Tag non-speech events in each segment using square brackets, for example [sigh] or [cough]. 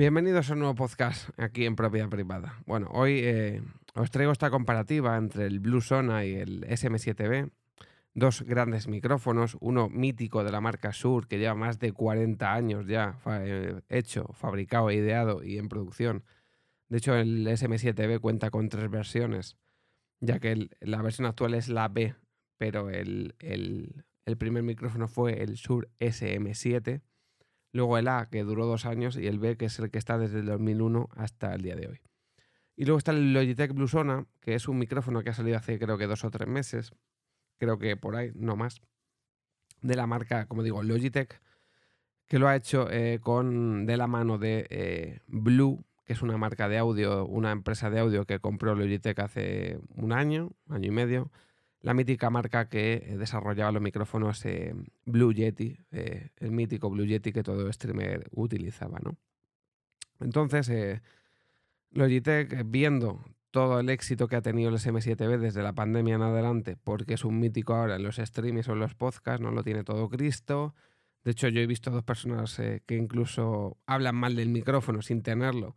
Bienvenidos a un nuevo podcast aquí en Propiedad Privada. Bueno, hoy eh, os traigo esta comparativa entre el Blue Sona y el SM7B. Dos grandes micrófonos, uno mítico de la marca Sur que lleva más de 40 años ya eh, hecho, fabricado, ideado y en producción. De hecho, el SM7B cuenta con tres versiones, ya que la versión actual es la B, pero el, el primer micrófono fue el Sur SM7 luego el A, que duró dos años, y el B, que es el que está desde el 2001 hasta el día de hoy. Y luego está el Logitech Bluesona, que es un micrófono que ha salido hace creo que dos o tres meses, creo que por ahí, no más, de la marca, como digo, Logitech, que lo ha hecho eh, con, de la mano de eh, Blue, que es una marca de audio, una empresa de audio que compró Logitech hace un año, año y medio, la mítica marca que eh, desarrollaba los micrófonos Blue Yeti, el mítico Blue Yeti que todo streamer utilizaba, ¿no? Entonces, Logitech, viendo todo el éxito que ha tenido el SM7B desde la pandemia en adelante, porque es un mítico ahora en los streams o en los podcasts, no lo tiene todo Cristo. De hecho, yo he visto dos personas que incluso hablan mal del micrófono sin tenerlo,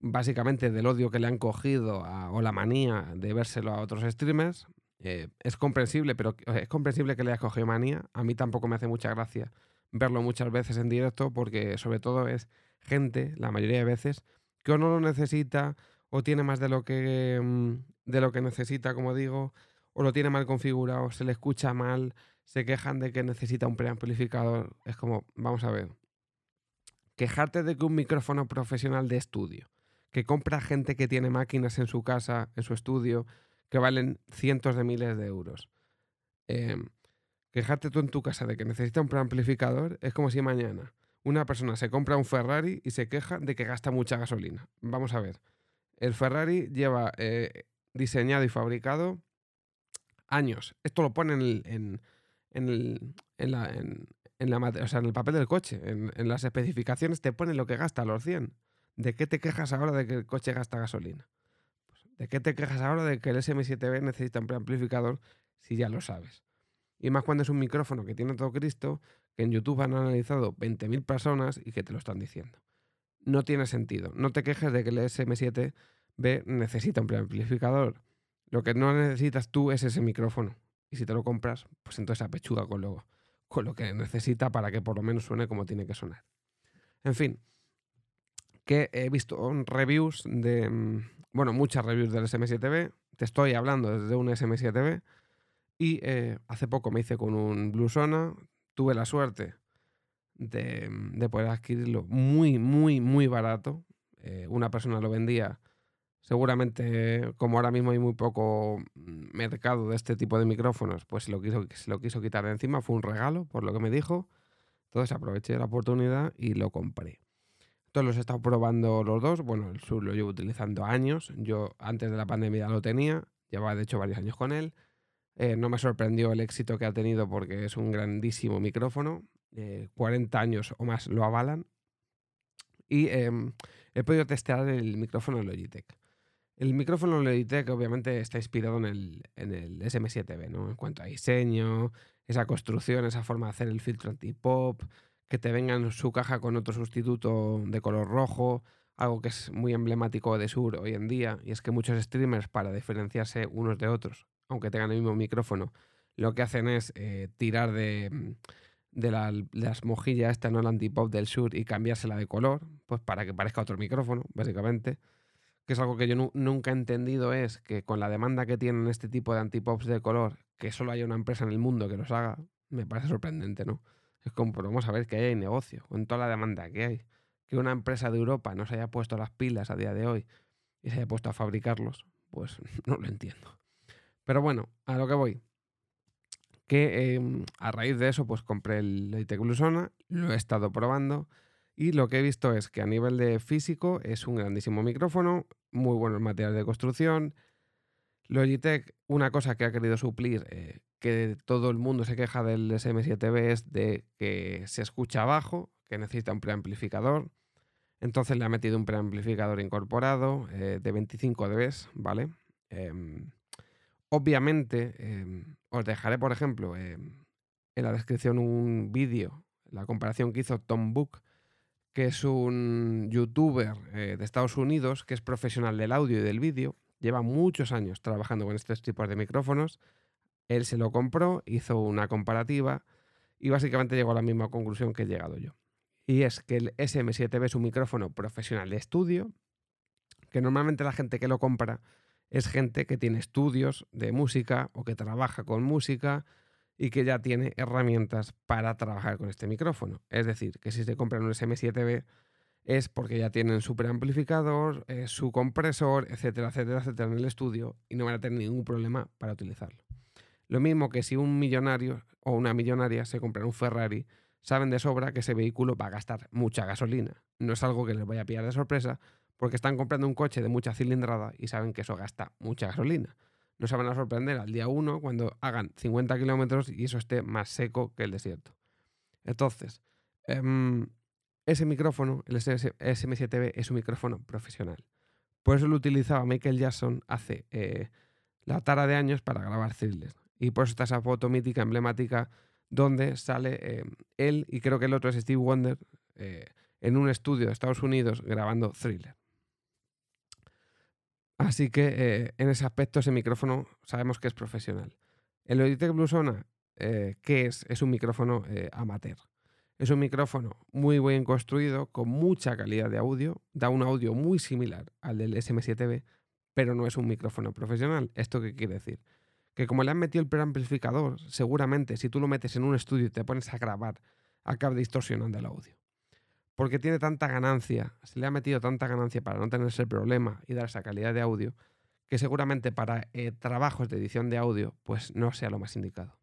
básicamente del odio que le han cogido o la manía de vérselo a otros streamers. Eh, es comprensible, pero es comprensible que le haya cogido manía. A mí tampoco me hace mucha gracia verlo muchas veces en directo porque sobre todo es gente, la mayoría de veces, que o no lo necesita o tiene más de lo que, mm, de lo que necesita, como digo, o lo tiene mal configurado, se le escucha mal, se quejan de que necesita un preamplificador. Es como, vamos a ver, quejarte de que un micrófono profesional de estudio, que compra gente que tiene máquinas en su casa, en su estudio, que valen cientos de miles de euros. Em, quejarte tú en tu casa de que necesita un preamplificador es como si mañana una persona se compra un Ferrari y se queja de que gasta mucha gasolina. Vamos a ver. El Ferrari lleva eh, diseñado y fabricado años. Esto lo ponen en, el, en, la, en, el papel del coche. En, en, las especificaciones te pone lo que gasta los 100. ¿De qué te quejas ahora de que el coche gasta gasolina? ¿De qué te quejas ahora de que el SM7B necesita un preamplificador si ya lo sabes? Y más cuando es un micrófono que tiene todo Cristo, que en YouTube han analizado 20.000 personas y que te lo están diciendo. No tiene sentido. No te quejes de que el SM7B necesita un preamplificador. Lo que no necesitas tú es ese micrófono. Y si te lo compras, pues entonces apechuga con lo, con lo que necesita para que por lo menos suene como tiene que sonar. En fin, que he visto reviews de, mm, bueno, muchas reviews del SM7B. Te estoy hablando desde un SM7B. Y eh, hace poco me hice con un Blue Sona. Tuve la suerte de, poder adquirirlo muy, muy, muy barato. Eh, una persona lo vendía. Seguramente, como ahora mismo hay muy poco mercado de este tipo de micrófonos, pues se lo quiso, lo quiso quitar de encima. Fue un regalo, por lo que me dijo. Entonces aproveché la oportunidad y lo compré los he estado probando los dos. Bueno, el Sur lo llevo utilizando años. Yo antes de la pandemia lo tenía. Llevaba de hecho varios años con él. Eh, no me sorprendió el éxito que ha tenido porque es un grandísimo micrófono. 40 eh, años o más lo avalan. Y em, he podido testear el micrófono Logitech. El micrófono Logitech obviamente está inspirado en el, en el SM7B, ¿no? En cuanto a diseño, esa construcción, esa forma de hacer el filtro anti-pop, que te venga en su caja con otro sustituto de color rojo, algo que es muy emblemático de Sur hoy en día, y es que muchos streamers, para diferenciarse unos de otros, aunque tengan el mismo micrófono, lo que hacen es eh, tirar de, de, las mojillas, esta no la antipop del Sur, y cambiársela de color, pues para que parezca otro micrófono, básicamente. Que es algo que yo nunca he entendido, es que con la demanda que tienen este tipo de antipops de color, que solo haya una empresa en el mundo que los haga, me parece sorprendente, ¿no? Es como, vamos a ver que hay negocio, con toda la demanda que hay. Que una empresa de Europa no se haya puesto las pilas a día de hoy y se haya puesto a fabricarlos, pues [laughs] no lo entiendo. Pero bueno, a lo que voy. Que em, a raíz de eso, pues compré el Logitech Blusona, lo he estado probando y lo que he visto es que a nivel de físico es un grandísimo micrófono, muy buenos materiales de construcción. Logitech, una cosa que ha querido suplir, eh, que todo el mundo se queja del SM7B es de que se escucha abajo, que necesita un preamplificador. Entonces le ha metido un preamplificador incorporado eh, de 25 dB, ¿vale? Em, obviamente, em, os dejaré, por ejemplo, em, en la descripción un vídeo, la comparación que hizo Tom Book, que es un youtuber eh, de Estados Unidos que es profesional del audio y del vídeo. Lleva muchos años trabajando con estos tipos de micrófonos. Él se lo compró, hizo una comparativa y básicamente llegó a la misma conclusión que he llegado yo. Y es que el SM7B es un micrófono profesional de estudio, que normalmente la gente que lo compra es gente que tiene estudios de música o que trabaja con música y que ya tiene herramientas para trabajar con este micrófono. Es decir, que si se compran un SM7B es porque ya tienen su preamplificador, eh, su compresor, etcétera, etcétera, etcétera en el estudio y no van a tener ningún problema para utilizarlo. Lo mismo que si un millonario o una millonaria se compran un Ferrari, saben de sobra que ese vehículo va a gastar mucha gasolina. No es algo que les vaya a pillar de sorpresa porque están comprando un coche de mucha cilindrada y saben que eso gasta mucha gasolina. No se van a sorprender al día 1 cuando hagan 50 kilómetros y eso esté más seco que el desierto. Entonces, em, ese micrófono, el SM7B, es un micrófono profesional. Por eso lo utilizaba Michael Jackson hace eh, la tara de años para grabar thrillers. Y por eso está esa foto mítica, emblemática, donde sale eh, él y creo que el otro es Steve Wonder eh, en un estudio de Estados Unidos grabando thriller. Así que eh, en ese aspecto ese micrófono sabemos que es profesional. El Logitech Bluesona, ¿qué es? Es un micrófono amateur. Es un micrófono muy bien construido, con mucha calidad de audio, da un audio muy similar al del SM7B, pero no es un micrófono profesional. ¿Esto qué quiere decir? Que como le han metido el preamplificador, seguramente si tú lo metes en un estudio y te pones a grabar, acaba distorsionando el audio. Porque tiene tanta ganancia, se le ha metido tanta ganancia para no tener ese problema y dar esa calidad de audio, que seguramente para eh, trabajos de edición de audio, pues no sea lo más indicado.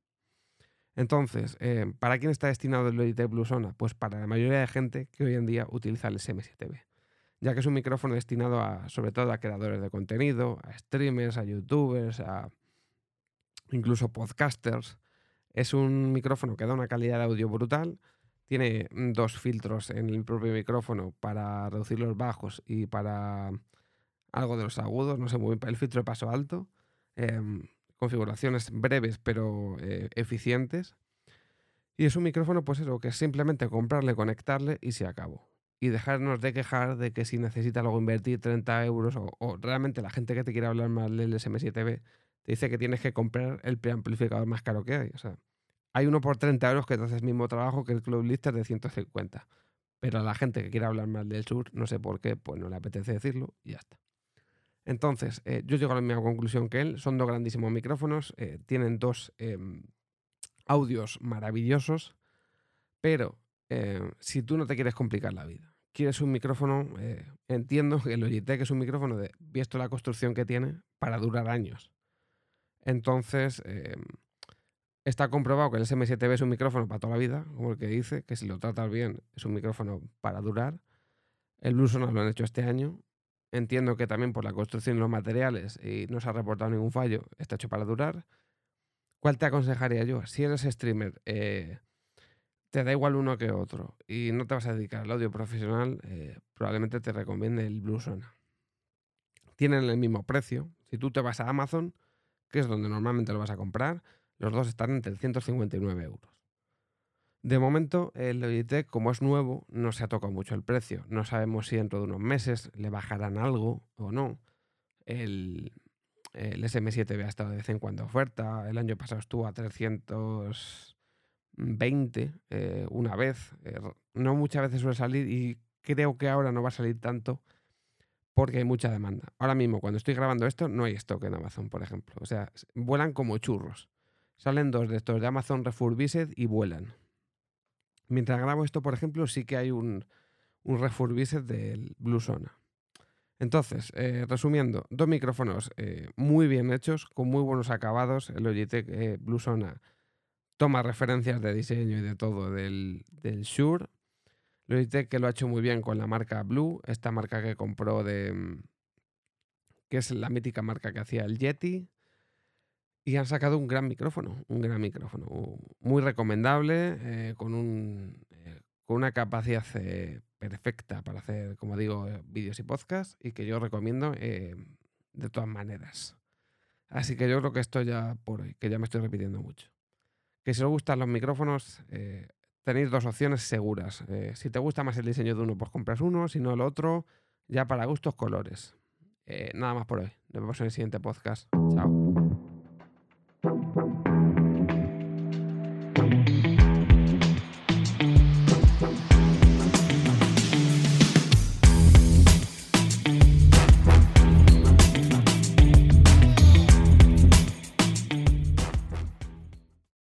Entonces, eh, ¿para quién está destinado el Logitech Bluesona? Pues para la mayoría de gente que hoy en día utiliza el SM7B ya que es un micrófono destinado a, sobre todo a creadores de contenido, a streamers, a youtubers, a incluso podcasters. Es un micrófono que da una calidad de audio brutal. Tiene dos filtros en el propio micrófono para reducir los bajos y para algo de los agudos, no sé muy bien, el filtro de paso alto. Em, configuraciones breves pero eh, eficientes. Y es un micrófono, pues eso, que es simplemente comprarle, conectarle y se acabó y dejarnos de quejar de que si necesitas luego invertir 30 euros o, realmente la gente que te quiere hablar más del SM7B te dice que tienes que comprar el preamplificador más caro que hay. O sea, hay uno por 30 euros que te hace el mismo trabajo que el Club Lister de 150. Pero a la gente que quiere hablar más del sur, no sé por qué, pues no le apetece decirlo y ya está. Entonces, eh, yo llego a la misma conclusión que él. Son dos grandísimos micrófonos, eh, tienen dos em, audios maravillosos, pero eh, si tú no te quieres complicar la vida, quieres un micrófono, entiendo que el Logitech es un micrófono de, visto la construcción que tiene, para durar años. Entonces, eh, está comprobado que el SM7B es un micrófono para toda la vida, como el que dice, que si lo tratas bien es un micrófono para durar. El Bluesona lo han hecho este año. Entiendo que también por la construcción y los materiales y no se ha reportado ningún fallo, está hecho para durar. ¿Cuál te aconsejaría yo? Si eres streamer, eh, te da igual uno que otro y no te vas a dedicar al audio profesional, eh, probablemente te recomiende el Bluesona. Tienen el mismo precio. Si tú te vas a Amazon, que es donde normalmente lo vas a comprar, los dos están entre 159 euros. De momento, el Logitech, como es nuevo, no se ha tocado mucho el precio. No sabemos si dentro de unos meses le bajarán algo o no. El, el SM7B ha estado de vez en cuando oferta. El año pasado estuvo a 300 20 eh, una vez. Eh, no muchas veces suele salir y creo que ahora no va a salir tanto porque hay mucha demanda. Ahora mismo, cuando estoy grabando esto, no hay stock en Amazon, por ejemplo. O sea, vuelan como churros. Salen dos de estos de Amazon Refurbished y vuelan. Mientras grabo esto, por ejemplo, sí que hay un, un Refurbished del Bluesona. Entonces, eh, resumiendo, dos micrófonos muy bien hechos, con muy buenos acabados. El Logitech Bluesona toma referencias de diseño y de todo del, del Shure. Logitech que lo ha hecho muy bien con la marca Blue, esta marca que compró de... Mm, que es la mítica marca que hacía el Yeti. Y han sacado un gran micrófono, un gran micrófono, muy recomendable, eh, con, un, eh, con una capacidad eh, perfecta para hacer, como digo, vídeos y podcasts y que yo recomiendo de todas maneras. Así que yo creo que esto ya por hoy, que ya me estoy repitiendo mucho. Que si os gustan los micrófonos, tenéis dos opciones seguras. si te gusta más el diseño de uno, pues compras uno, si no el otro, ya para gustos colores. nada más por hoy. Nos vemos en el siguiente podcast. Chao.